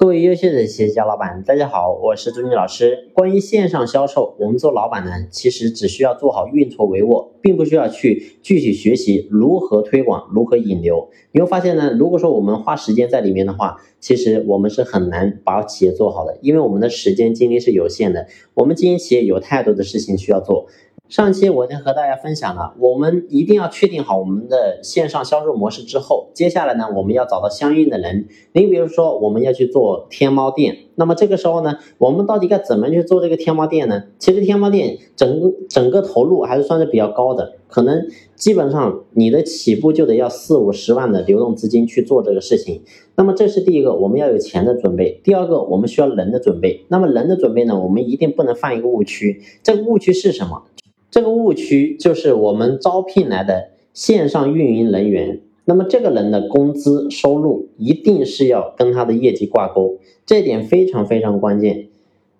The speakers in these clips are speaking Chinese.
各位优秀的企业家老板，大家好，我是朱军老师。关于线上销售，我们做老板呢，其实只需要做好运筹帷幄，并不需要去具体学习如何推广、如何引流。你会发现呢，如果说我们花时间在里面的话，其实我们是很难把企业做好的，因为我们的时间精力是有限的。我们经营企业有太多的事情需要做。上期我已经和大家分享了，我们一定要确定好我们的线上销售模式之后，接下来呢，我们要找到相应的人。你比如说，我们要去做天猫店，那么这个时候呢，我们到底该怎么去做这个天猫店呢？其实天猫店整个整个投入还是算是比较高的，可能基本上你的起步就得要四五十万的流动资金去做这个事情。那么这是第一个，我们要有钱的准备；第二个，我们需要人的准备。那么人的准备呢，我们一定不能犯一个误区。这个误区是什么？这个误区就是我们招聘来的线上运营人员，那么这个人的工资收入一定是要跟他的业绩挂钩，这点非常非常关键，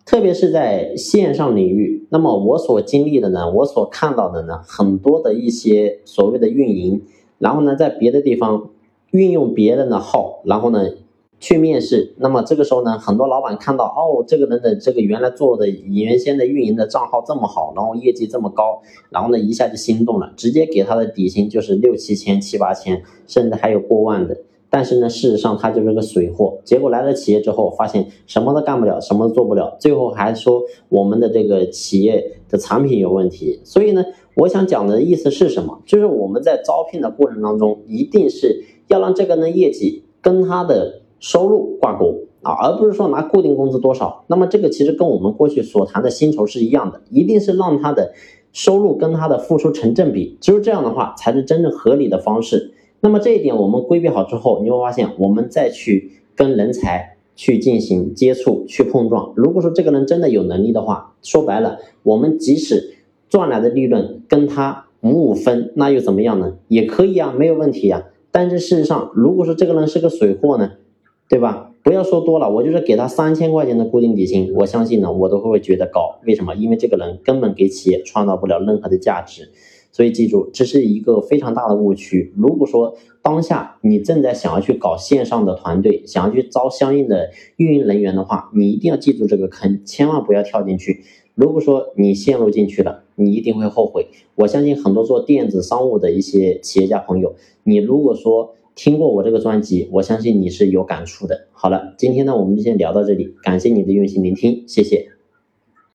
特别是在线上领域。那么我所经历的呢，我所看到的呢，很多的一些所谓的运营，然后呢，在别的地方运用别人的号，然后呢。去面试，那么这个时候呢，很多老板看到哦，这个人的这个原来做的原先的运营的账号这么好，然后业绩这么高，然后呢一下就心动了，直接给他的底薪就是六七千、七八千，甚至还有过万的。但是呢，事实上他就是个水货。结果来了企业之后，发现什么都干不了，什么都做不了，最后还说我们的这个企业的产品有问题。所以呢，我想讲的意思是什么？就是我们在招聘的过程当中，一定是要让这个人的业绩跟他的。收入挂钩啊，而不是说拿固定工资多少。那么这个其实跟我们过去所谈的薪酬是一样的，一定是让他的收入跟他的付出成正比，只有这样的话才是真正合理的方式。那么这一点我们规避好之后，你会发现我们再去跟人才去进行接触、去碰撞。如果说这个人真的有能力的话，说白了，我们即使赚来的利润跟他五五分，那又怎么样呢？也可以啊，没有问题啊。但是事实上，如果说这个人是个水货呢？对吧？不要说多了，我就是给他三千块钱的固定底薪，我相信呢，我都会觉得高。为什么？因为这个人根本给企业创造不了任何的价值。所以记住，这是一个非常大的误区。如果说当下你正在想要去搞线上的团队，想要去招相应的运营人员的话，你一定要记住这个坑，千万不要跳进去。如果说你陷入进去了，你一定会后悔。我相信很多做电子商务的一些企业家朋友，你如果说。听过我这个专辑，我相信你是有感触的。好了，今天呢，我们就先聊到这里，感谢你的用心聆听，谢谢。